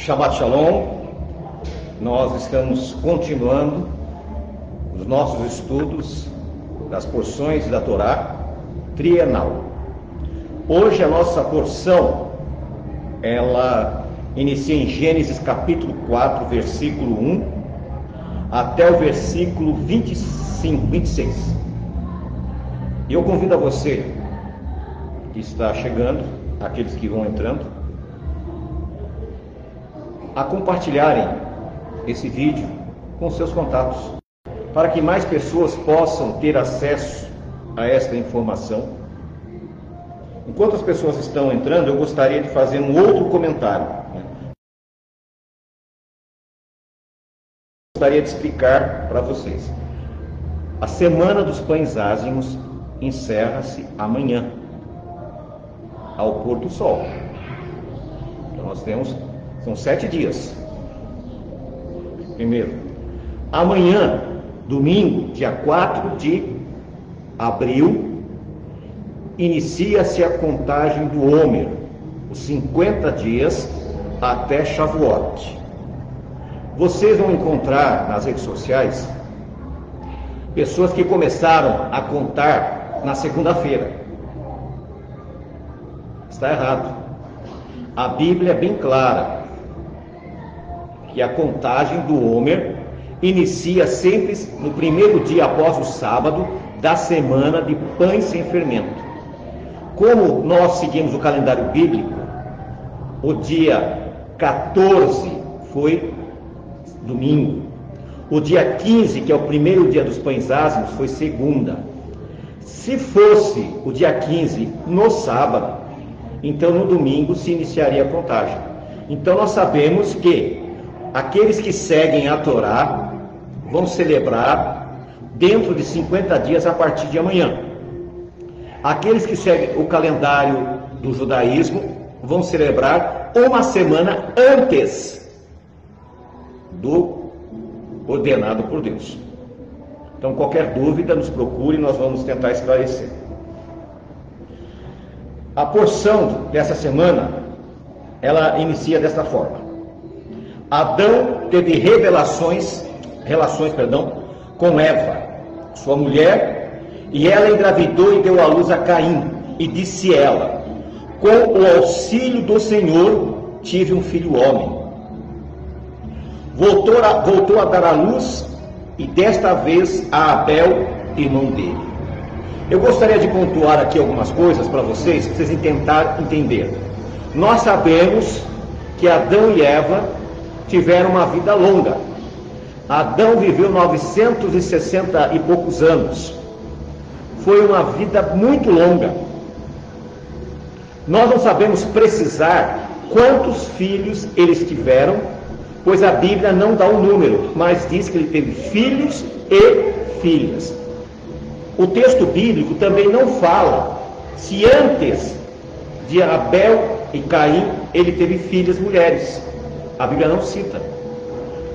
Shabbat Shalom, nós estamos continuando os nossos estudos das porções da Torá trienal. Hoje a nossa porção, ela inicia em Gênesis capítulo 4, versículo 1, até o versículo 25, 26. E eu convido a você que está chegando, aqueles que vão entrando, a compartilharem esse vídeo com seus contatos, para que mais pessoas possam ter acesso a esta informação. Enquanto as pessoas estão entrando, eu gostaria de fazer um outro comentário. Né? Gostaria de explicar para vocês. A Semana dos Pães Ázimos encerra-se amanhã, ao pôr do sol. Então nós temos são sete dias. Primeiro, amanhã, domingo, dia 4 de abril, inicia-se a contagem do Homer, os 50 dias até Shavuot. Vocês vão encontrar nas redes sociais pessoas que começaram a contar na segunda-feira. Está errado. A Bíblia é bem clara que a contagem do Homer inicia sempre no primeiro dia após o sábado da semana de pães sem fermento. Como nós seguimos o calendário bíblico, o dia 14 foi domingo. O dia 15, que é o primeiro dia dos pães ázimos, foi segunda. Se fosse o dia 15 no sábado, então no domingo se iniciaria a contagem. Então nós sabemos que aqueles que seguem a Torá vão celebrar dentro de 50 dias a partir de amanhã. Aqueles que seguem o calendário do judaísmo vão celebrar uma semana antes do ordenado por Deus. Então, qualquer dúvida, nos procure, nós vamos tentar esclarecer. A porção dessa semana, ela inicia desta forma. Adão teve revelações, relações, perdão, com Eva, sua mulher, e ela engravidou e deu à luz a Caim, e disse ela: Com o auxílio do Senhor tive um filho homem. Voltou a, voltou a dar à luz, e desta vez a Abel, irmão dele. Eu gostaria de pontuar aqui algumas coisas para vocês, para vocês tentar entender. Nós sabemos que Adão e Eva tiveram uma vida longa. Adão viveu 960 e poucos anos. Foi uma vida muito longa. Nós não sabemos precisar quantos filhos eles tiveram, pois a Bíblia não dá o um número, mas diz que ele teve filhos e filhas. O texto bíblico também não fala se antes de Abel e Caim ele teve filhas mulheres. A Bíblia não cita.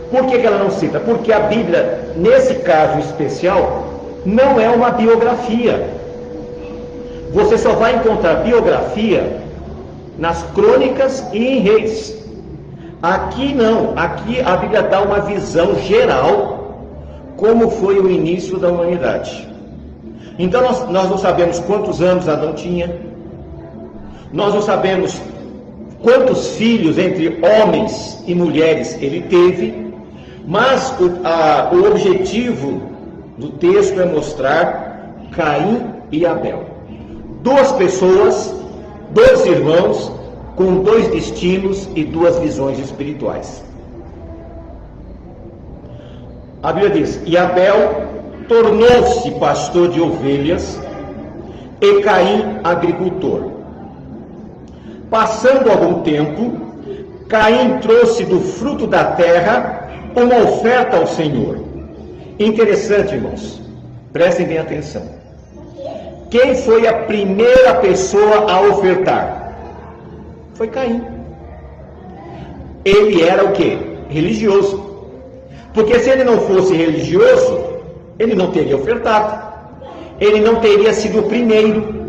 Por que, que ela não cita? Porque a Bíblia, nesse caso especial, não é uma biografia. Você só vai encontrar biografia nas crônicas e em reis. Aqui não, aqui a Bíblia dá uma visão geral como foi o início da humanidade. Então nós, nós não sabemos quantos anos Adão tinha, nós não sabemos quantos filhos entre homens e mulheres ele teve, mas o, a, o objetivo do texto é mostrar Caim e Abel. Duas pessoas, dois irmãos, com dois destinos e duas visões espirituais. A Bíblia diz: E Abel tornou-se pastor de ovelhas, e Caim agricultor. Passando algum tempo, Caim trouxe do fruto da terra uma oferta ao Senhor. Interessante, irmãos. Prestem bem atenção. Quem foi a primeira pessoa a ofertar? Foi Caim. Ele era o que? Religioso. Porque se ele não fosse religioso, ele não teria ofertado. Ele não teria sido o primeiro.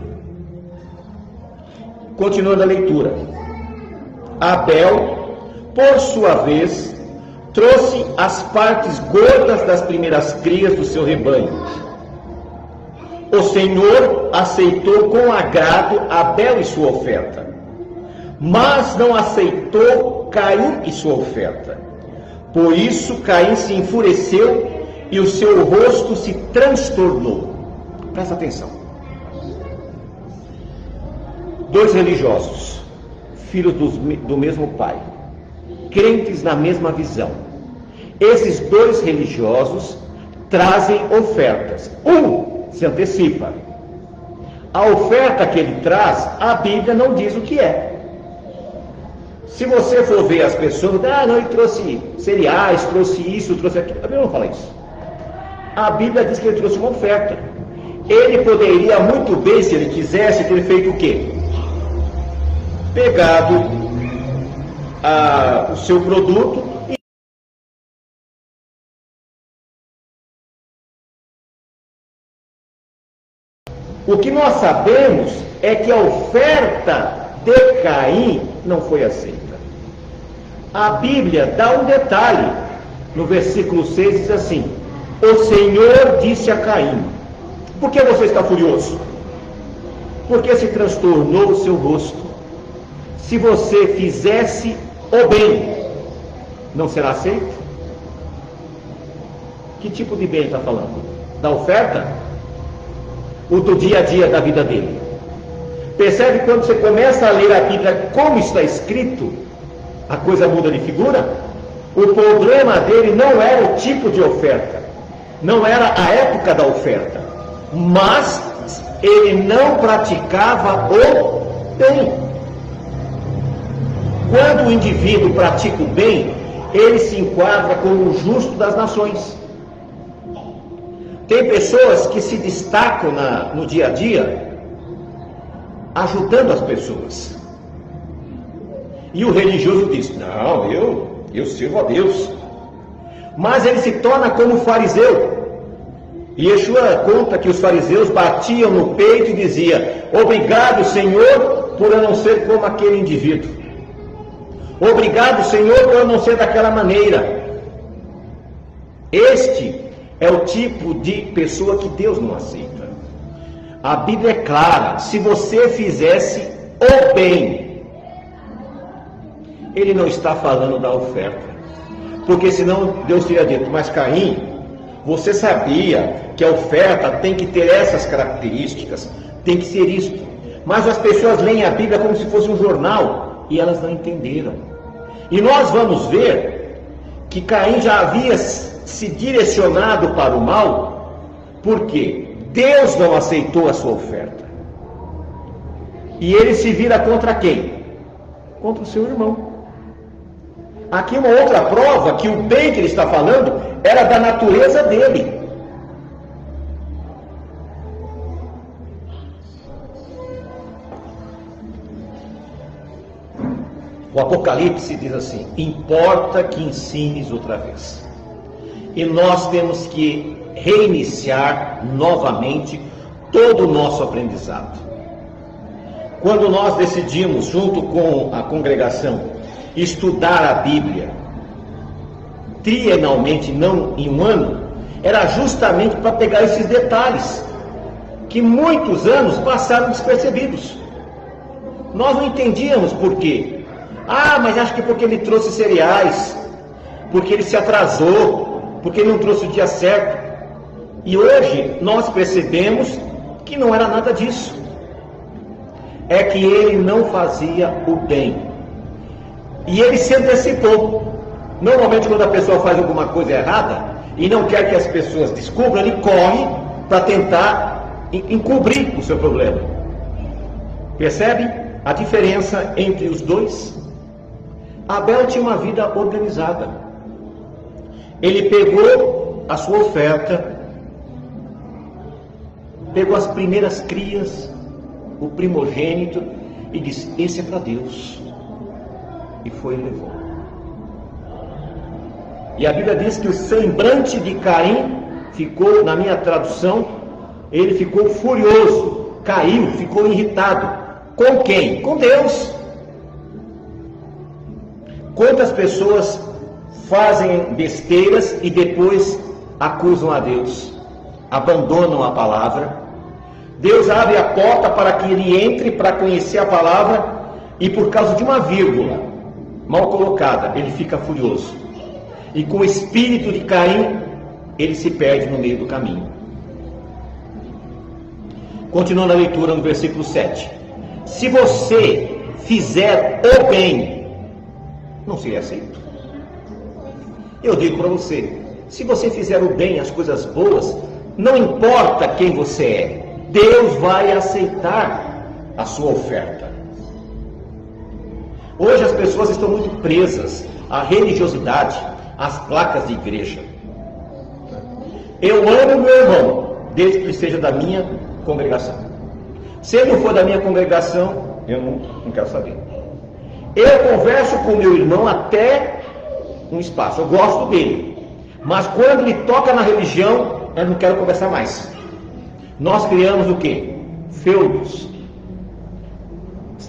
Continuando a leitura. Abel por sua vez, trouxe as partes gordas das primeiras crias do seu rebanho. O Senhor aceitou com agrado Abel e sua oferta, mas não aceitou Caim e sua oferta. Por isso Caim se enfureceu e o seu rosto se transtornou. Presta atenção. Dois religiosos, filhos do, mesmo pai, crentes na mesma visão. Esses dois religiosos trazem ofertas. Um se antecipa. A oferta que ele traz, a Bíblia não diz o que é. Se você for ver as pessoas, ah, não, ele trouxe cereais, trouxe isso, trouxe aquilo. A Bíblia não fala isso. A Bíblia diz que ele trouxe uma oferta. Ele poderia muito bem, se ele quisesse, ter feito o quê? Pegado a, o seu produto e O que nós sabemos é que a oferta de Caim não foi aceita. A Bíblia dá um detalhe. No versículo 6 diz assim: O Senhor disse a Caim: Por que você está furioso? Porque se transtornou o seu rosto. Se você fizesse o bem, não será aceito? Que tipo de bem está falando? Da oferta? O do dia a dia da vida dele? Percebe quando você começa a ler a Bíblia como está escrito, a coisa muda de figura? O problema dele não era o tipo de oferta, não era a época da oferta, mas ele não praticava o bem. Quando o indivíduo pratica o bem, ele se enquadra como o justo das nações. Tem pessoas que se destacam na, no dia a dia ajudando as pessoas. E o religioso diz: Não, eu, eu sirvo a Deus. Mas ele se torna como fariseu. E Yeshua conta que os fariseus batiam no peito e dizia: Obrigado, Senhor, por eu não ser como aquele indivíduo. Obrigado, Senhor, por eu não ser daquela maneira. Este é o tipo de pessoa que Deus não aceita. A Bíblia é clara: se você fizesse o bem, ele não está falando da oferta. Porque senão Deus teria dito, mas Caim, você sabia que a oferta tem que ter essas características, tem que ser isto. Mas as pessoas leem a Bíblia como se fosse um jornal e elas não entenderam. E nós vamos ver que Caim já havia se direcionado para o mal, porque Deus não aceitou a sua oferta. E ele se vira contra quem? Contra o seu irmão. Aqui uma outra prova que o bem que ele está falando era da natureza dele. O Apocalipse diz assim: importa que ensines outra vez. E nós temos que reiniciar novamente todo o nosso aprendizado. Quando nós decidimos, junto com a congregação, estudar a Bíblia trienalmente, não em um ano, era justamente para pegar esses detalhes que muitos anos passaram despercebidos. Nós não entendíamos por quê. Ah, mas acho que porque ele trouxe cereais, porque ele se atrasou, porque ele não trouxe o dia certo. E hoje nós percebemos que não era nada disso. É que ele não fazia o bem. E ele se antecipou. Normalmente, quando a pessoa faz alguma coisa errada e não quer que as pessoas descubram, ele corre para tentar encobrir o seu problema. Percebe a diferença entre os dois? Abel tinha uma vida organizada. Ele pegou a sua oferta, pegou as primeiras crias, o primogênito, e disse: Esse é para Deus. E foi e levou. E a Bíblia diz que o semblante de Caim ficou, na minha tradução, ele ficou furioso, caiu, ficou irritado. Com quem? Com Deus. Quantas pessoas fazem besteiras e depois acusam a Deus, abandonam a palavra. Deus abre a porta para que ele entre para conhecer a palavra e por causa de uma vírgula mal colocada, ele fica furioso. E com o espírito de Caim, ele se perde no meio do caminho. Continuando a leitura no versículo 7. Se você fizer o bem, não será aceito. Eu digo para você, se você fizer o bem, as coisas boas, não importa quem você é, Deus vai aceitar a sua oferta. Hoje as pessoas estão muito presas à religiosidade, às placas de igreja. Eu amo meu irmão, desde que seja da minha congregação. Se ele não for da minha congregação, eu não, não quero saber. Eu converso com meu irmão até um espaço, eu gosto dele. Mas quando ele toca na religião, eu não quero conversar mais. Nós criamos o que? Feudos.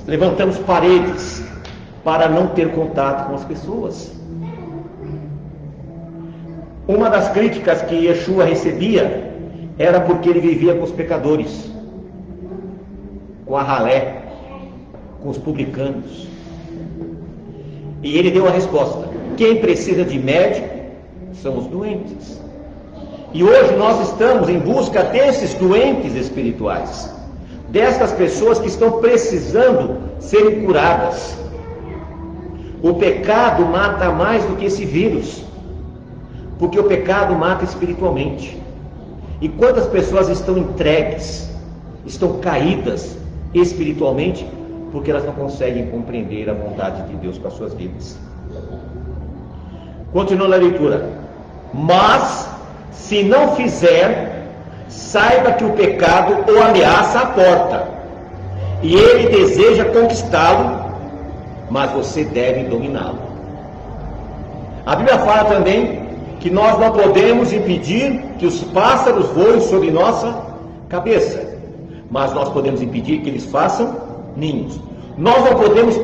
Levantamos paredes para não ter contato com as pessoas. Uma das críticas que Yeshua recebia era porque ele vivia com os pecadores, com a ralé, com os publicanos. E ele deu a resposta: quem precisa de médico são os doentes. E hoje nós estamos em busca desses doentes espirituais, destas pessoas que estão precisando serem curadas. O pecado mata mais do que esse vírus, porque o pecado mata espiritualmente. E quantas pessoas estão entregues, estão caídas espiritualmente, porque elas não conseguem compreender a vontade de Deus para as suas vidas. Continua a leitura. Mas, se não fizer, saiba que o pecado o ameaça à porta, e ele deseja conquistá-lo, mas você deve dominá-lo. A Bíblia fala também que nós não podemos impedir que os pássaros voem sobre nossa cabeça, mas nós podemos impedir que eles façam ninhos. Nós não podemos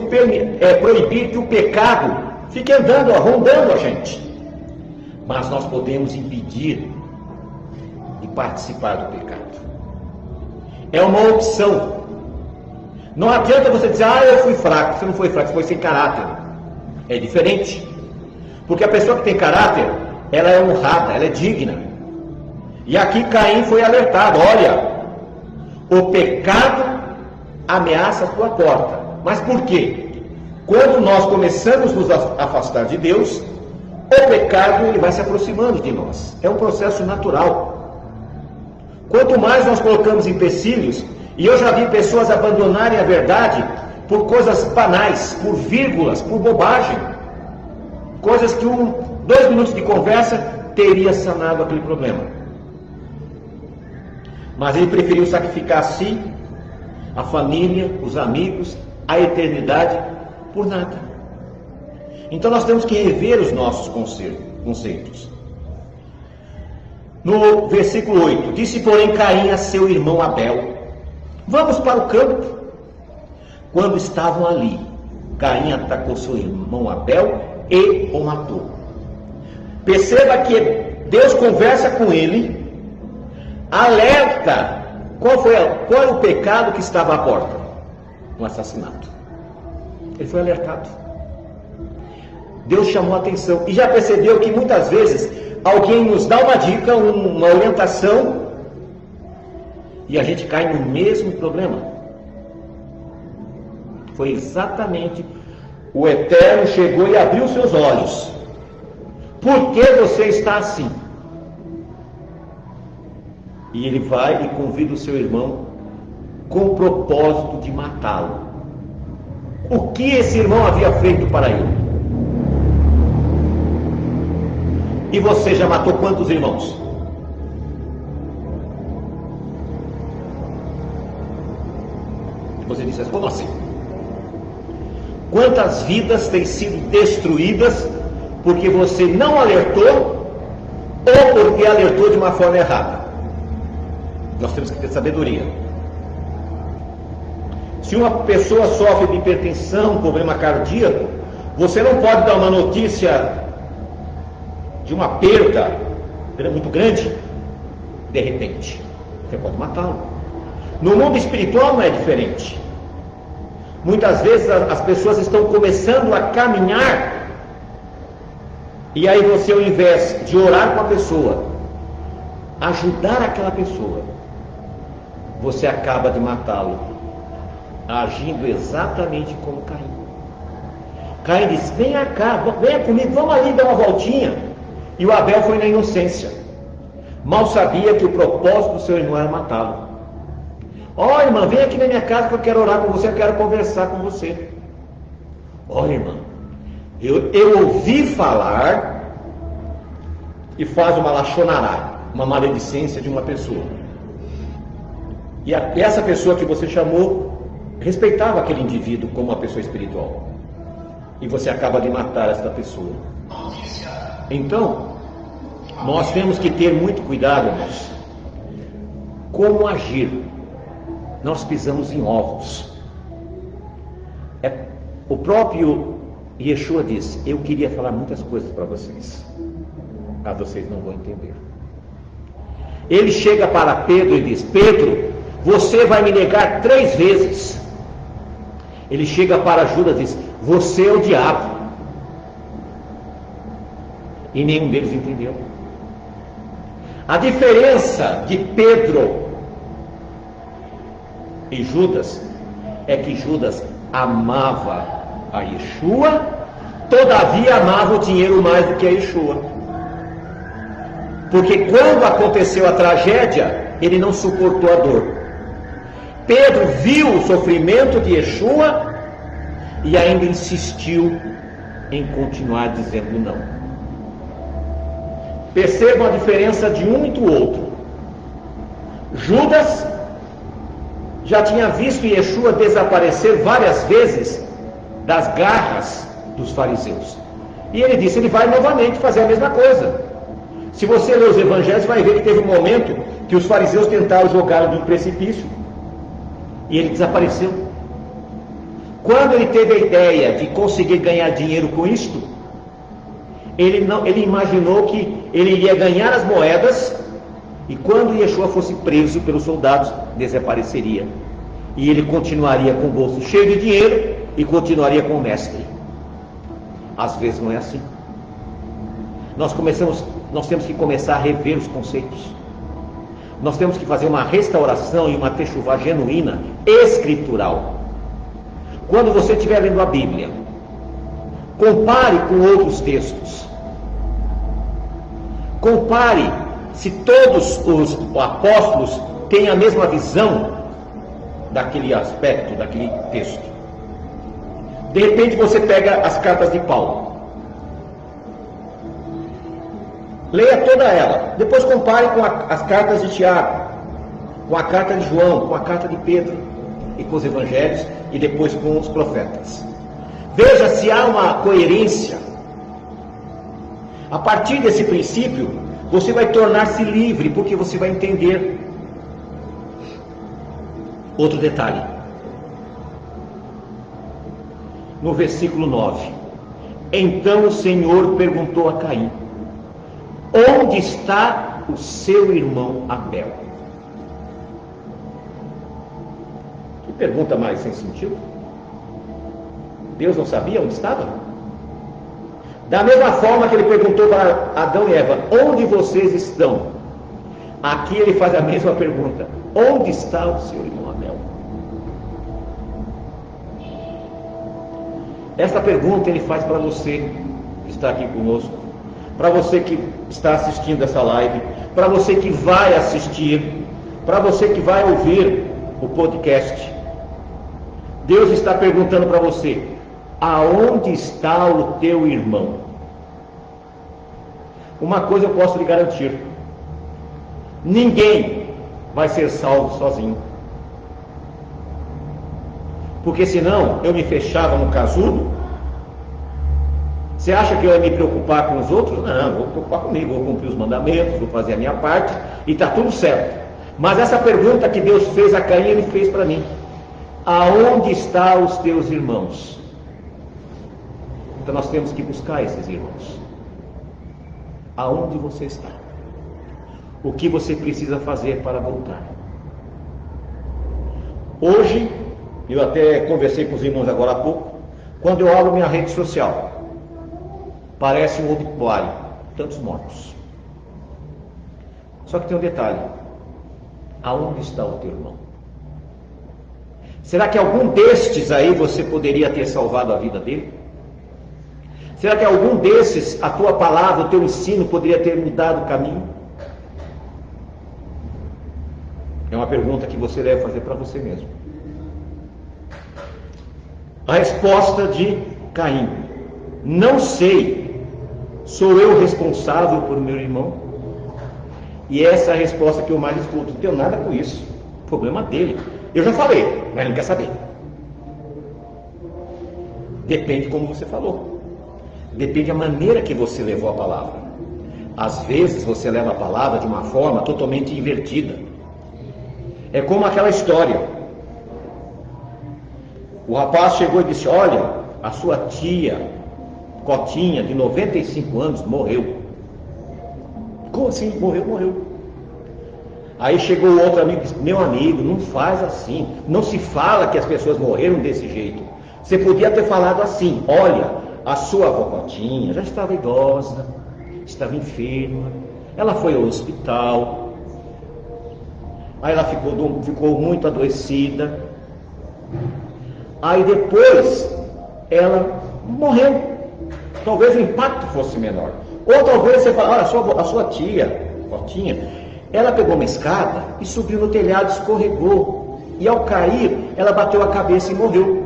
é, proibir que o pecado fique andando, rondando a gente. Mas nós podemos impedir de participar do pecado. É uma opção. Não adianta você dizer, ah, eu fui fraco. Você não foi fraco, você foi sem caráter. É diferente. Porque a pessoa que tem caráter, ela é honrada, ela é digna. E aqui Caim foi alertado: olha, o pecado ameaça a tua porta. Mas por quê? Quando nós começamos a nos afastar de Deus, o pecado ele vai se aproximando de nós. É um processo natural. Quanto mais nós colocamos empecilhos, e eu já vi pessoas abandonarem a verdade por coisas banais, por vírgulas, por bobagem, coisas que um, dois minutos de conversa teria sanado aquele problema. Mas ele preferiu sacrificar a si, a família, os amigos, a eternidade por nada. Então nós temos que rever os nossos conceitos. No versículo 8: Disse, porém, Caim a seu irmão Abel: Vamos para o campo. Quando estavam ali, Caim atacou seu irmão Abel e o matou. Perceba que Deus conversa com ele, alerta qual foi qual é o pecado que estava à porta? Um assassinato. Ele foi alertado. Deus chamou a atenção. E já percebeu que muitas vezes alguém nos dá uma dica, uma orientação, e a gente cai no mesmo problema. Foi exatamente o Eterno chegou e abriu seus olhos. Por que você está assim? E ele vai e convida o seu irmão com o propósito de matá-lo o que esse irmão havia feito para ele. E você já matou quantos irmãos? Você disse, como assim? Quantas vidas têm sido destruídas porque você não alertou ou porque alertou de uma forma errada? Nós temos que ter sabedoria. Se uma pessoa sofre de hipertensão, problema cardíaco, Você não pode dar uma notícia de uma perda muito grande, de repente. Você pode matá-lo. No mundo espiritual não é diferente. Muitas vezes as pessoas estão começando a caminhar, e aí você, ao invés de orar com a pessoa, ajudar aquela pessoa, você acaba de matá-lo, agindo exatamente como Caim. Caim disse: Venha cá, venha comigo, vamos ali dar uma voltinha. E o Abel foi na inocência. Mal sabia que o propósito do seu irmão era matá-lo. Ó oh, irmã, vem aqui na minha casa que eu quero orar com você, eu quero conversar com você. Ó oh, irmã, eu, eu ouvi falar e faz uma lachonará, uma maledicência de uma pessoa. E a, essa pessoa que você chamou respeitava aquele indivíduo como uma pessoa espiritual. E você acaba de matar essa pessoa. Então, nós temos que ter muito cuidado, irmãos. Como agir? Nós pisamos em ovos. É, o próprio Yeshua disse: Eu queria falar muitas coisas para vocês, mas vocês não vão entender. Ele chega para Pedro e diz: Pedro, você vai me negar três vezes. Ele chega para Judas e diz: Você é o diabo. E nenhum deles entendeu. A diferença de Pedro e Judas é que Judas amava a Yeshua, todavia amava o dinheiro mais do que a Yeshua. Porque quando aconteceu a tragédia, ele não suportou a dor. Pedro viu o sofrimento de Yeshua e ainda insistiu em continuar dizendo não. Percebam a diferença de um e do outro. Judas já tinha visto Yeshua desaparecer várias vezes das garras dos fariseus. E ele disse: ele vai novamente fazer a mesma coisa. Se você ler os evangelhos, vai ver que teve um momento que os fariseus tentaram jogá-lo de um precipício e ele desapareceu. Quando ele teve a ideia de conseguir ganhar dinheiro com isto, ele, não, ele imaginou que ele iria ganhar as moedas e quando Yeshua fosse preso pelos soldados, desapareceria. E ele continuaria com o bolso cheio de dinheiro e continuaria com o mestre. Às vezes não é assim. Nós começamos, nós temos que começar a rever os conceitos. Nós temos que fazer uma restauração e uma techuvá genuína, escritural. Quando você estiver lendo a Bíblia, compare com outros textos. Compare se todos os apóstolos têm a mesma visão daquele aspecto, daquele texto. De repente você pega as cartas de Paulo. Leia toda ela. Depois compare com a, as cartas de Tiago, com a carta de João, com a carta de Pedro e com os evangelhos e depois com os profetas. Veja se há uma coerência. A partir desse princípio, você vai tornar-se livre, porque você vai entender. Outro detalhe. No versículo 9. Então o Senhor perguntou a Caim: Onde está o seu irmão Abel? Que pergunta mais sem sentido? Deus não sabia onde estava? Da mesma forma que ele perguntou para Adão e Eva: Onde vocês estão? Aqui ele faz a mesma pergunta: Onde está o seu irmão Abel? Esta pergunta ele faz para você que está aqui conosco para você que está assistindo essa live, para você que vai assistir, para você que vai ouvir o podcast. Deus está perguntando para você: aonde está o teu irmão? Uma coisa eu posso lhe garantir: ninguém vai ser salvo sozinho. Porque senão eu me fechava no casulo você acha que eu ia me preocupar com os outros? Não, vou me preocupar comigo, vou cumprir os mandamentos, vou fazer a minha parte e está tudo certo. Mas essa pergunta que Deus fez a Caim, ele fez para mim: Aonde estão os teus irmãos? Então nós temos que buscar esses irmãos. Aonde você está? O que você precisa fazer para voltar? Hoje, eu até conversei com os irmãos agora há pouco, quando eu abro minha rede social, parece um obituário, tantos mortos. Só que tem um detalhe: aonde está o teu irmão? Será que algum destes aí você poderia ter salvado a vida dele? Será que algum desses, a tua palavra, o teu ensino, poderia ter mudado o caminho? É uma pergunta que você deve fazer para você mesmo. A resposta de Caim: Não sei, sou eu responsável por meu irmão? E essa é a resposta que eu mais escuto: Não tenho nada com isso, problema dele. Eu já falei, mas ele não quer saber. Depende como você falou. Depende da maneira que você levou a palavra. Às vezes você leva a palavra de uma forma totalmente invertida. É como aquela história. O rapaz chegou e disse: Olha, a sua tia, Cotinha, de 95 anos, morreu. Como assim? Morreu, morreu. Aí chegou outro amigo e disse: Meu amigo, não faz assim. Não se fala que as pessoas morreram desse jeito. Você podia ter falado assim: Olha, a sua avó Cotinha já estava idosa, estava enferma, ela foi ao hospital, aí ela ficou, ficou muito adoecida, aí depois ela morreu. Talvez o impacto fosse menor. Ou talvez você fale, olha, a sua, a sua tia, ela pegou uma escada e subiu no telhado, escorregou. E ao cair, ela bateu a cabeça e morreu.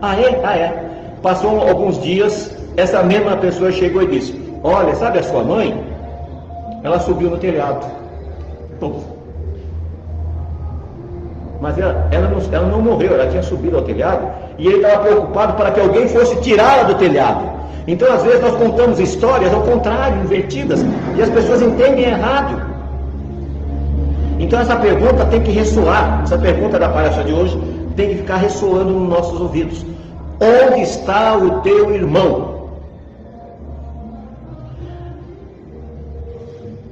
Ah, é? Ah, é. Passou alguns dias, essa mesma pessoa chegou e disse: Olha, sabe a sua mãe? Ela subiu no telhado. Mas ela, ela, não, ela não morreu, ela tinha subido ao telhado e ele estava preocupado para que alguém fosse tirá-la do telhado. Então, às vezes, nós contamos histórias ao contrário, invertidas, e as pessoas entendem errado. Então, essa pergunta tem que ressoar, essa pergunta da palestra de hoje tem que ficar ressoando nos nossos ouvidos. Onde está o teu irmão?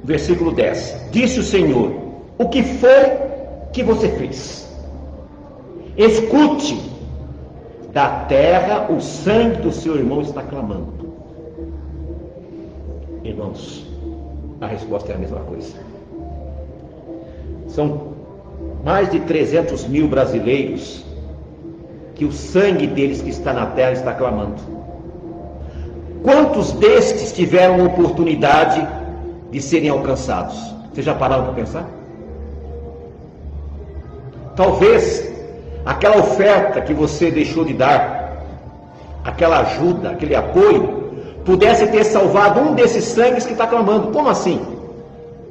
Versículo 10: Disse o Senhor: O que foi que você fez? Escute, da terra o sangue do seu irmão está clamando. Irmãos, a resposta é a mesma coisa. São mais de 300 mil brasileiros que o sangue deles que está na terra está clamando. Quantos destes tiveram oportunidade de serem alcançados? Vocês já pararam para pensar? Talvez aquela oferta que você deixou de dar, aquela ajuda, aquele apoio, pudesse ter salvado um desses sangues que está clamando. Como assim?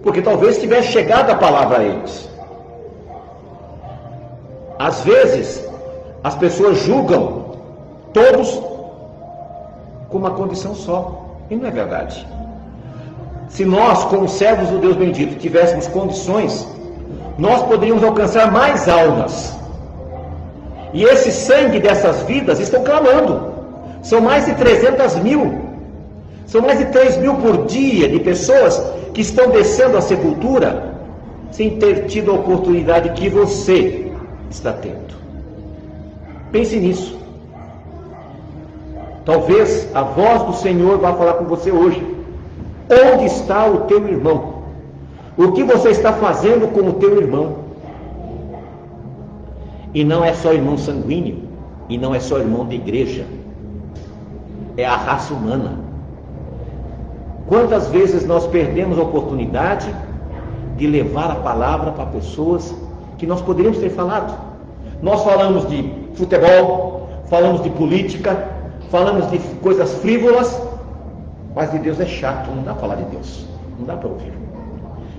Porque talvez tivesse chegado a palavra a eles. Às vezes, as pessoas julgam todos com uma condição só. E não é verdade. Se nós, como servos do Deus bendito, tivéssemos condições, nós poderíamos alcançar mais almas. E esse sangue dessas vidas estão clamando. São mais de 300 mil. São mais de 3 mil por dia de pessoas que estão descendo à sepultura sem ter tido a oportunidade que você está tendo. Pense nisso. Talvez a voz do Senhor vá falar com você hoje. Onde está o teu irmão? O que você está fazendo com o teu irmão? E não é só irmão sanguíneo, e não é só irmão de igreja, é a raça humana. Quantas vezes nós perdemos a oportunidade de levar a palavra para pessoas que nós poderíamos ter falado? Nós falamos de futebol, falamos de política, falamos de coisas frívolas, mas de Deus é chato, não dá para falar de Deus, não dá para ouvir.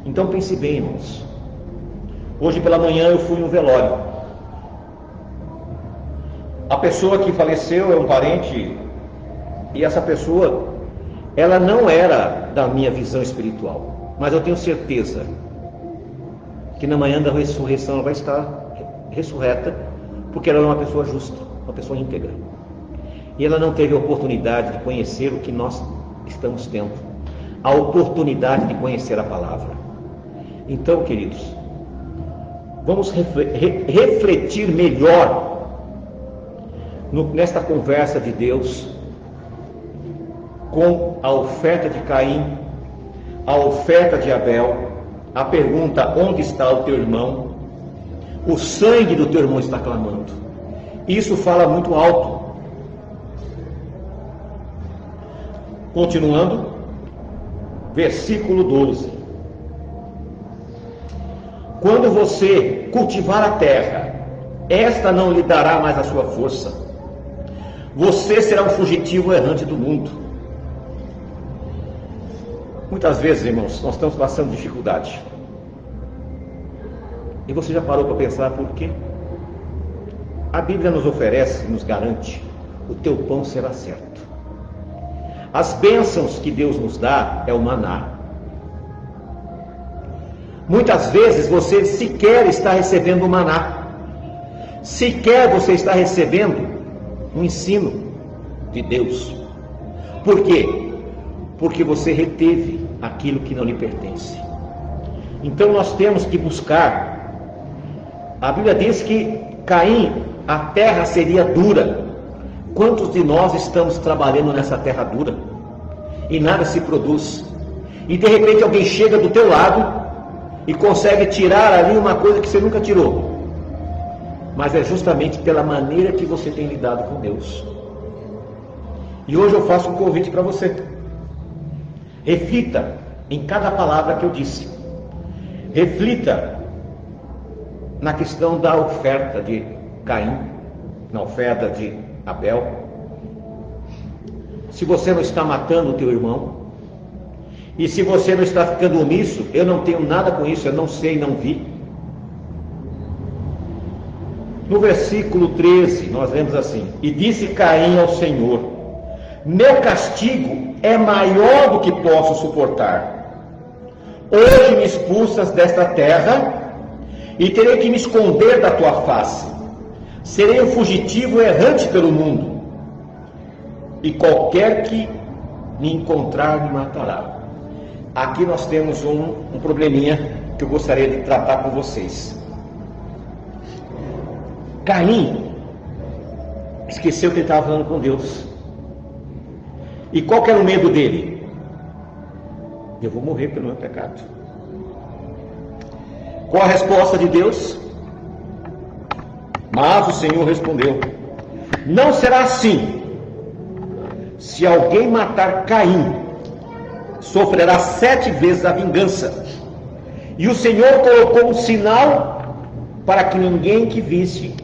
Então pense bem, irmãos. Hoje pela manhã eu fui no velório. A pessoa que faleceu é um parente, e essa pessoa, ela não era da minha visão espiritual, mas eu tenho certeza que na manhã da ressurreição ela vai estar ressurreta porque ela era uma pessoa justa, uma pessoa íntegra. E ela não teve a oportunidade de conhecer o que nós estamos tendo a oportunidade de conhecer a palavra. Então, queridos, vamos refletir melhor nesta conversa de Deus com a oferta de Caim, a oferta de Abel, a pergunta: onde está o teu irmão? O sangue do teu irmão está clamando. Isso fala muito alto. Continuando, versículo 12. Quando você cultivar a terra, esta não lhe dará mais a sua força. Você será um fugitivo errante do mundo. Muitas vezes, irmãos, nós estamos passando dificuldade. E você já parou para pensar por quê? A Bíblia nos oferece, nos garante: o teu pão será certo. As bênçãos que Deus nos dá é o maná. Muitas vezes você sequer está recebendo o maná. Sequer você está recebendo um ensino de Deus. Por quê? Porque você reteve aquilo que não lhe pertence. Então nós temos que buscar. A Bíblia diz que Caim, a terra seria dura, Quantos de nós estamos trabalhando nessa terra dura e nada se produz? E de repente alguém chega do teu lado e consegue tirar ali uma coisa que você nunca tirou. Mas é justamente pela maneira que você tem lidado com Deus. E hoje eu faço um convite para você. Reflita em cada palavra que eu disse. Reflita na questão da oferta de Caim, na oferta de Abel. Se você não está matando o teu irmão, e se você não está ficando omisso, eu não tenho nada com isso, eu não sei, não vi. No versículo 13, nós lemos assim: E disse Caim ao Senhor: Meu castigo é maior do que posso suportar. Hoje me expulsas desta terra e terei que me esconder da tua face. Serei um fugitivo errante pelo mundo, e qualquer que me encontrar me matará. Aqui nós temos um, um probleminha que eu gostaria de tratar com vocês. Caim esqueceu que ele estava falando com Deus. E qual que era o medo dele? Eu vou morrer pelo meu pecado. Qual a resposta de Deus? Mas o Senhor respondeu: Não será assim. Se alguém matar Caim, sofrerá sete vezes a vingança. E o Senhor colocou um sinal para que ninguém que visse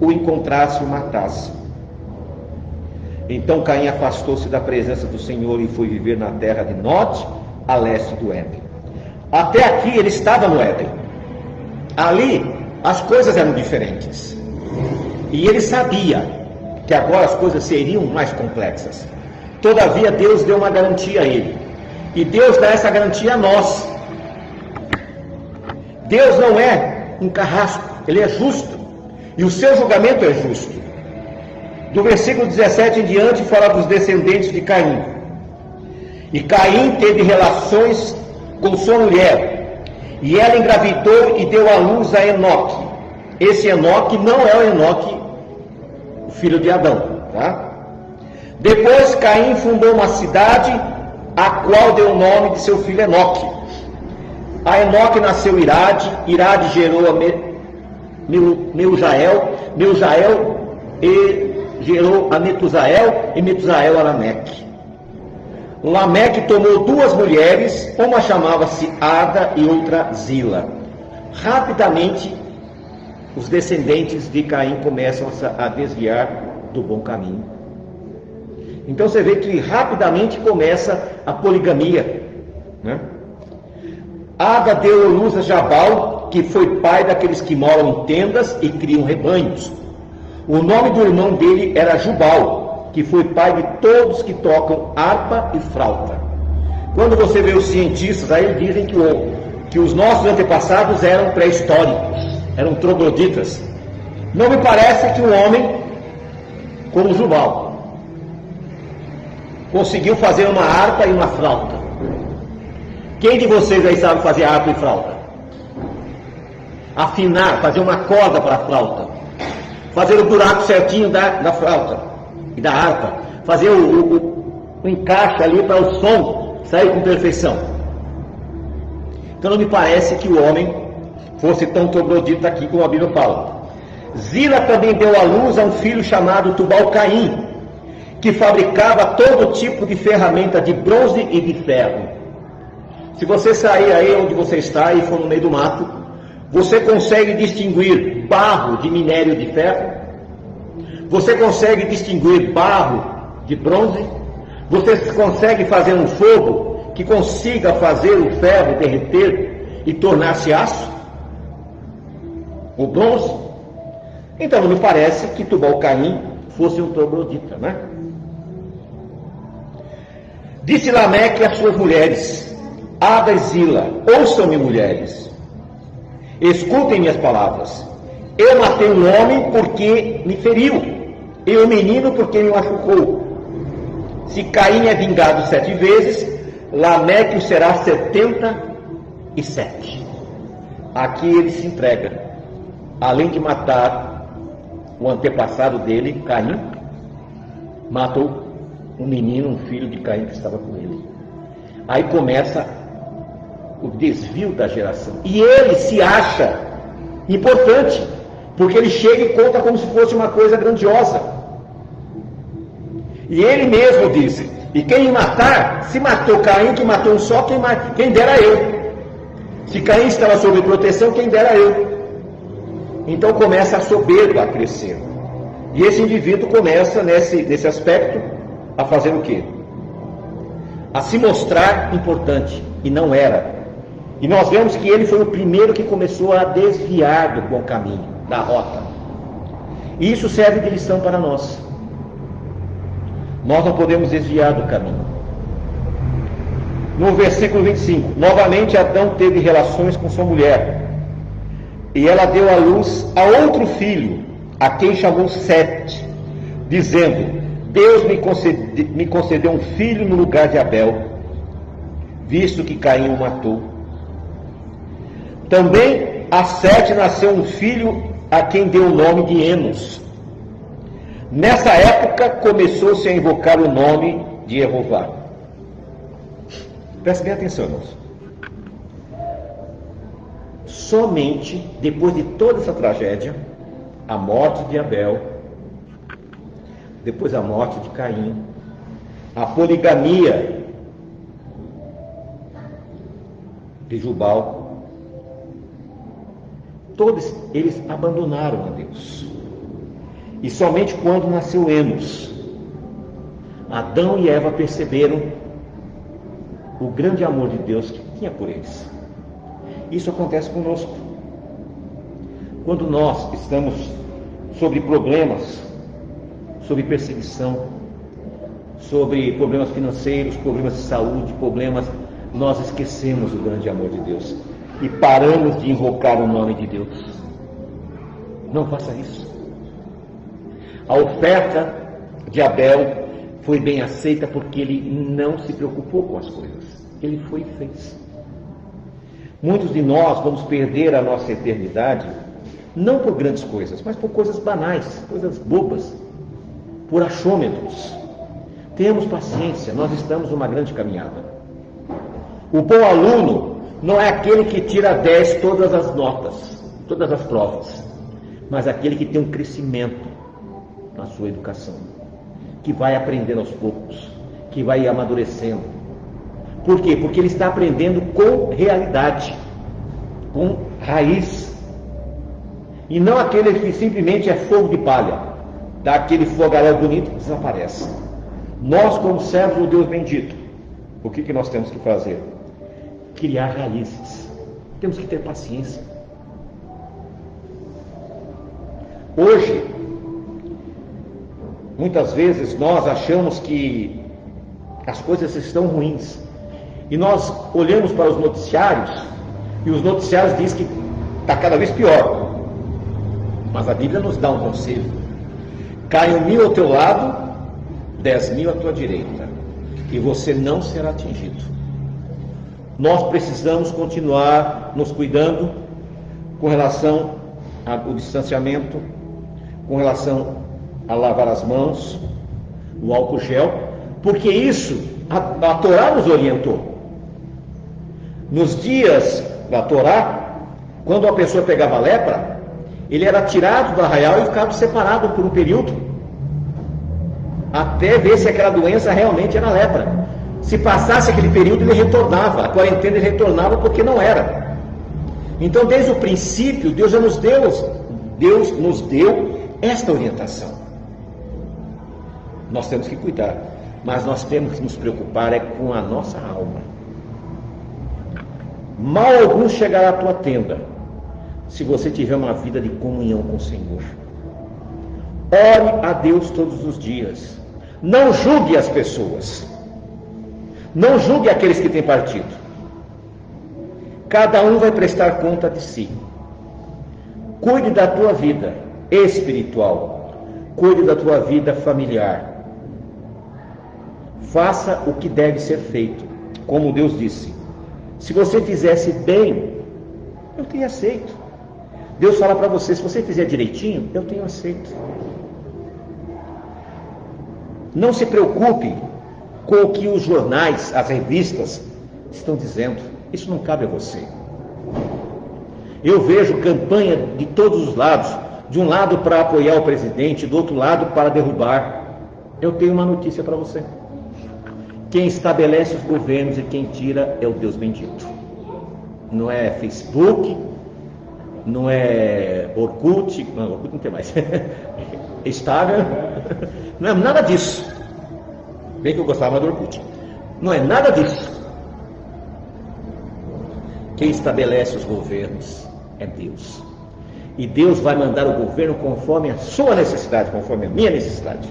o encontrasse o matasse. Então Caim afastou-se da presença do Senhor e foi viver na terra de Norte, a leste do Éden. Até aqui ele estava no Éden. Ali as coisas eram diferentes. E ele sabia que agora as coisas seriam mais complexas. Todavia, Deus deu uma garantia a ele. E Deus dá essa garantia a nós. Deus não é um carrasco, ele é justo. E o seu julgamento é justo. Do versículo 17 em diante, fala dos descendentes de Caim. E Caim teve relações com sua mulher. E ela engravidou e deu à luz a Enoque. Esse Enoque não é o Enoque filho de Adão. Tá? Depois Caim fundou uma cidade, a qual deu o nome de seu filho Enoque. A Enoque nasceu Irade, Irade gerou a Meujael, Meujael e gerou a Metusael e Metusael a Lameque. Lameque tomou duas mulheres, uma chamava-se Ada e outra Zila. Rapidamente os descendentes de Caim começam a desviar do bom caminho. Então você vê que rapidamente começa a poligamia. Né? Ada deu luz a Jabal, que foi pai daqueles que moram em tendas e criam rebanhos. O nome do irmão dele era Jubal, que foi pai de todos que tocam harpa e flauta. Quando você vê os cientistas, aí dizem que, o, que os nossos antepassados eram pré-históricos eram trogloditas. Não me parece que um homem como Jubal conseguiu fazer uma harpa e uma flauta. Quem de vocês aí sabe fazer harpa e flauta? Afinar, fazer uma corda para a flauta. Fazer o buraco certinho da, da flauta e da harpa. Fazer o, o, o encaixe ali para o som sair com perfeição. Então não me parece que o homem fosse tão troglodita aqui como a Bíblia fala. Zila também deu à luz a um filho chamado Tubal-Caim, que fabricava todo tipo de ferramenta de bronze e de ferro. Se você sair aí onde você está e for no meio do mato, você consegue distinguir barro de minério de ferro? Você consegue distinguir barro de bronze? Você consegue fazer um fogo que consiga fazer o ferro derreter e tornar-se aço? O bronze? Então me parece que Tubal-Caim fosse um troglodita, né? Disse Lameque às suas mulheres, Ada e Zila, ouçam-me mulheres, escutem minhas palavras. Eu matei um homem porque me feriu, e um menino porque me machucou. Se Caim é vingado sete vezes, Lameque será setenta e sete. Aqui ele se entrega. Além de matar o antepassado dele, Caim, matou um menino, um filho de Caim que estava com ele. Aí começa o desvio da geração. E ele se acha importante, porque ele chega e conta como se fosse uma coisa grandiosa. E ele mesmo disse: E quem matar, se matou Caim, que matou um só, quem, quem dera eu. Se Caim estava sob proteção, quem dera eu. Então começa a soberba a crescer. E esse indivíduo começa nesse, nesse aspecto a fazer o quê? A se mostrar importante, e não era. E nós vemos que ele foi o primeiro que começou a desviar do bom caminho, da rota. E isso serve de lição para nós. Nós não podemos desviar do caminho. No versículo 25, novamente Adão teve relações com sua mulher, e ela deu à luz a outro filho, a quem chamou Sete, dizendo: Deus me, concede, me concedeu um filho no lugar de Abel, visto que Caim o matou. Também a Sete nasceu um filho a quem deu o nome de Enos. Nessa época começou-se a invocar o nome de Jeová. Preste bem atenção, irmãos. Somente depois de toda essa tragédia, a morte de Abel, depois a morte de Caim, a poligamia de Jubal, todos eles abandonaram a Deus. E somente quando nasceu Enos, Adão e Eva perceberam o grande amor de Deus que tinha por eles. Isso acontece conosco. Quando nós estamos sobre problemas, sobre perseguição, sobre problemas financeiros, problemas de saúde, problemas, nós esquecemos o grande amor de Deus e paramos de invocar o nome de Deus. Não faça isso. A oferta de Abel foi bem aceita porque ele não se preocupou com as coisas. Ele foi e fez. Muitos de nós vamos perder a nossa eternidade não por grandes coisas, mas por coisas banais, coisas bobas por achômetros. Temos paciência, nós estamos numa grande caminhada. O bom aluno não é aquele que tira 10 todas as notas, todas as provas, mas aquele que tem um crescimento na sua educação, que vai aprendendo aos poucos, que vai amadurecendo. Por quê? Porque ele está aprendendo com realidade, com raiz. E não aquele que simplesmente é fogo de palha dá aquele fogaréu bonito, desaparece. Nós, como servos do Deus bendito, o que, que nós temos que fazer? Criar raízes. Temos que ter paciência. Hoje, muitas vezes nós achamos que as coisas estão ruins. E nós olhamos para os noticiários e os noticiários dizem que está cada vez pior. Mas a Bíblia nos dá um conselho. Caiam mil ao teu lado, dez mil à tua direita, e você não será atingido. Nós precisamos continuar nos cuidando com relação ao distanciamento, com relação a lavar as mãos, o álcool gel, porque isso a, a Torá nos orientou. Nos dias da Torá, quando a pessoa pegava lepra, ele era tirado do arraial e ficava separado por um período, até ver se aquela doença realmente era lepra. Se passasse aquele período, ele retornava. A quarentena ele retornava porque não era. Então, desde o princípio, Deus já nos deu, Deus nos deu esta orientação. Nós temos que cuidar, mas nós temos que nos preocupar é com a nossa alma. Mal algum chegará à tua tenda, se você tiver uma vida de comunhão com o Senhor. Ore a Deus todos os dias. Não julgue as pessoas. Não julgue aqueles que têm partido. Cada um vai prestar conta de si. Cuide da tua vida espiritual. Cuide da tua vida familiar. Faça o que deve ser feito, como Deus disse. Se você fizesse bem, eu tenho aceito. Deus fala para você: se você fizer direitinho, eu tenho aceito. Não se preocupe com o que os jornais, as revistas estão dizendo. Isso não cabe a você. Eu vejo campanha de todos os lados, de um lado para apoiar o presidente, do outro lado para derrubar. Eu tenho uma notícia para você. Quem estabelece os governos e quem tira é o Deus bendito. Não é Facebook, não é Orkut, não, Orkut não tem mais. Instagram, não é nada disso. Bem que eu gostava do Orkut. Não é nada disso. Quem estabelece os governos é Deus. E Deus vai mandar o governo conforme a sua necessidade, conforme a minha necessidade.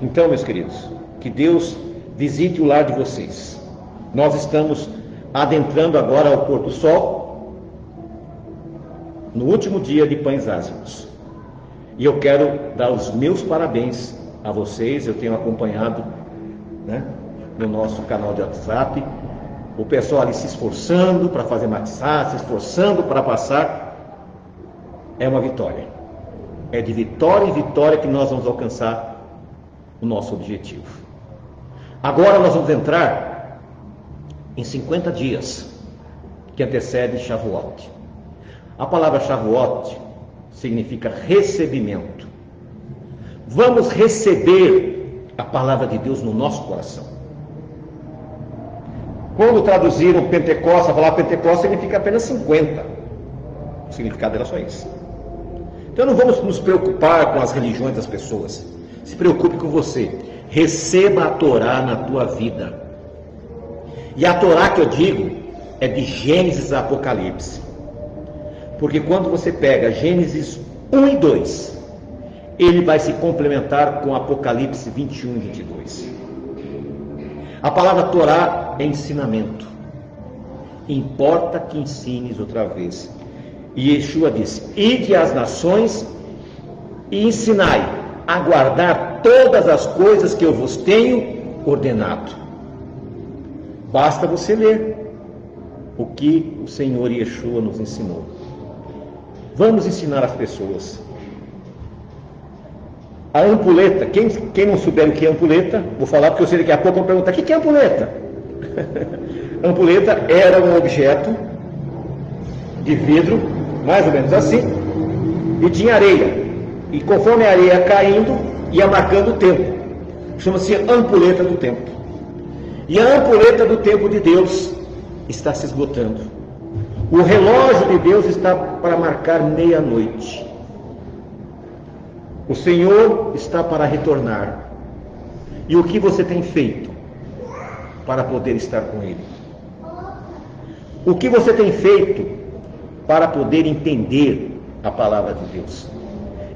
Então, meus queridos, que Deus visite o lar de vocês. Nós estamos adentrando agora ao pôr do sol, no último dia de pães ázimos. E eu quero dar os meus parabéns a vocês, eu tenho acompanhado né, no nosso canal de WhatsApp, o pessoal ali se esforçando para fazer matizar, se esforçando para passar, é uma vitória. É de vitória em vitória que nós vamos alcançar o nosso objetivo. Agora nós vamos entrar em 50 dias que antecede Shavuot. A palavra Shavuot significa recebimento. Vamos receber a palavra de Deus no nosso coração. Quando traduziram Pentecostes, a palavra Pentecostes significa apenas 50. O significado era só isso. Então não vamos nos preocupar com as religiões das pessoas. Se preocupe com você. Receba a Torá na tua vida. E a Torá que eu digo é de Gênesis a Apocalipse. Porque quando você pega Gênesis 1 e 2, ele vai se complementar com Apocalipse 21 e 22. A palavra Torá é ensinamento. Importa que ensines outra vez. E Yeshua disse: Ide às nações e ensinai a guardar todas as coisas que eu vos tenho ordenado. Basta você ler o que o Senhor Yeshua nos ensinou. Vamos ensinar as pessoas. A ampuleta, quem, quem não souber o que é ampuleta, vou falar porque eu sei daqui a pouco vão perguntar: o que é ampuleta? ampuleta era um objeto de vidro, mais ou menos assim, e tinha areia. E conforme a areia caindo, ia marcando o tempo. Chama-se ampuleta do tempo. E a ampuleta do tempo de Deus está se esgotando. O relógio de Deus está para marcar meia-noite. O Senhor está para retornar. E o que você tem feito para poder estar com Ele? O que você tem feito para poder entender a palavra de Deus?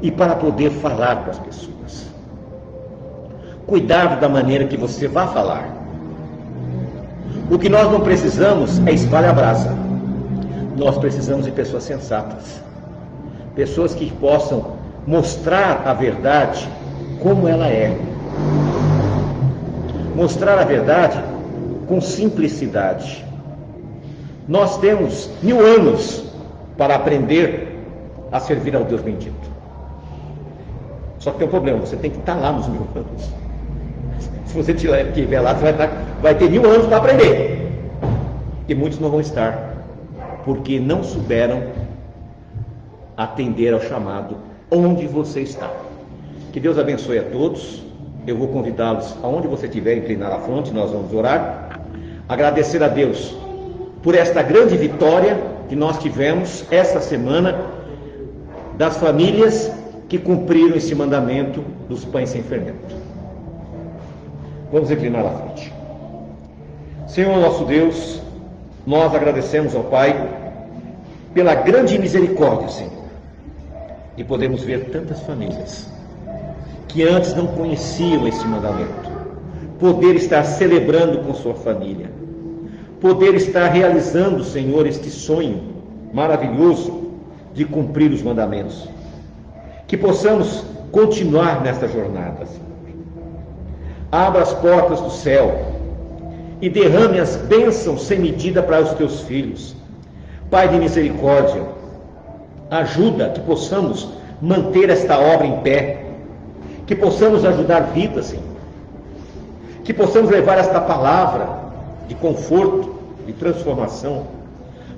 E para poder falar com as pessoas? Cuidado da maneira que você vai falar. O que nós não precisamos é espalhar brasa. Nós precisamos de pessoas sensatas. Pessoas que possam mostrar a verdade como ela é. mostrar a verdade com simplicidade. Nós temos mil anos para aprender a servir ao Deus bendito. Só que tem um problema, você tem que estar lá nos mil anos. Se você estiver lá, você vai, estar, vai ter mil anos para aprender. E muitos não vão estar, porque não souberam atender ao chamado onde você está. Que Deus abençoe a todos. Eu vou convidá-los aonde você estiver, inclinar a fronte, nós vamos orar. Agradecer a Deus por esta grande vitória que nós tivemos esta semana das famílias que cumpriram esse mandamento dos pães sem fermento. Vamos inclinar a frente. Senhor nosso Deus, nós agradecemos ao Pai pela grande misericórdia, Senhor. E podemos ver tantas famílias que antes não conheciam esse mandamento, poder estar celebrando com sua família, poder estar realizando, Senhor, este sonho maravilhoso de cumprir os mandamentos. Que possamos continuar nesta jornada, Senhor. Abra as portas do céu e derrame as bênçãos sem medida para os teus filhos. Pai de misericórdia, ajuda que possamos manter esta obra em pé, que possamos ajudar vidas, Senhor. Que possamos levar esta palavra de conforto, de transformação.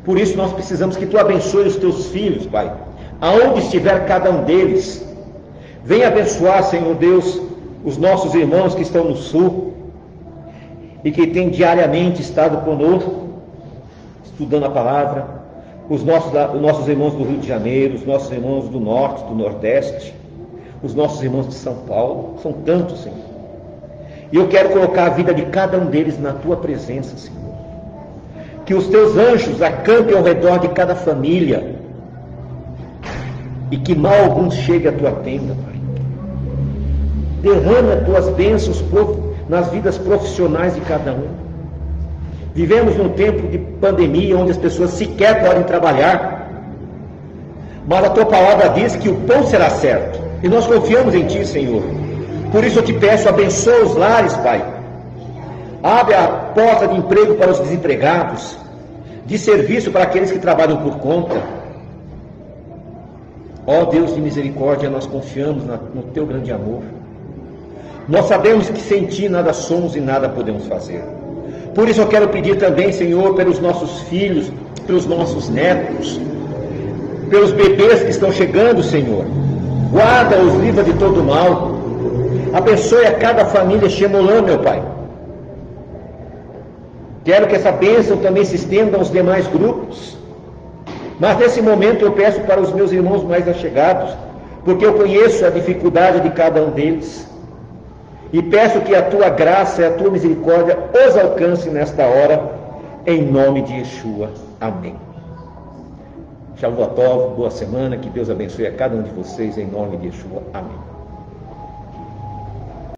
Por isso nós precisamos que tu abençoe os teus filhos, Pai, aonde estiver cada um deles. Venha abençoar, Senhor Deus, os nossos irmãos que estão no sul e que têm diariamente estado conosco, estudando a palavra, os nossos, os nossos irmãos do Rio de Janeiro, os nossos irmãos do norte, do nordeste, os nossos irmãos de São Paulo, são tantos, Senhor. E eu quero colocar a vida de cada um deles na tua presença, Senhor. Que os teus anjos acampem ao redor de cada família e que mal algum chegue à tua tenda, Pai. Derrama as tuas bênçãos nas vidas profissionais de cada um. Vivemos num tempo de pandemia onde as pessoas sequer podem trabalhar. Mas a tua palavra diz que o pão será certo. E nós confiamos em ti, Senhor. Por isso eu te peço, abençoa os lares, Pai. Abre a porta de emprego para os desempregados, de serviço para aqueles que trabalham por conta. Ó Deus de misericórdia, nós confiamos no teu grande amor. Nós sabemos que sem ti nada somos e nada podemos fazer. Por isso eu quero pedir também, Senhor, pelos nossos filhos, pelos nossos netos, pelos bebês que estão chegando, Senhor. Guarda-os, livra de todo mal. Abençoe a cada família Xemolã, meu Pai. Quero que essa bênção também se estenda aos demais grupos. Mas nesse momento eu peço para os meus irmãos mais achegados, porque eu conheço a dificuldade de cada um deles. E peço que a tua graça e a tua misericórdia os alcance nesta hora, em nome de Yeshua. Amém. Shavuot boa semana, que Deus abençoe a cada um de vocês, em nome de Yeshua. Amém.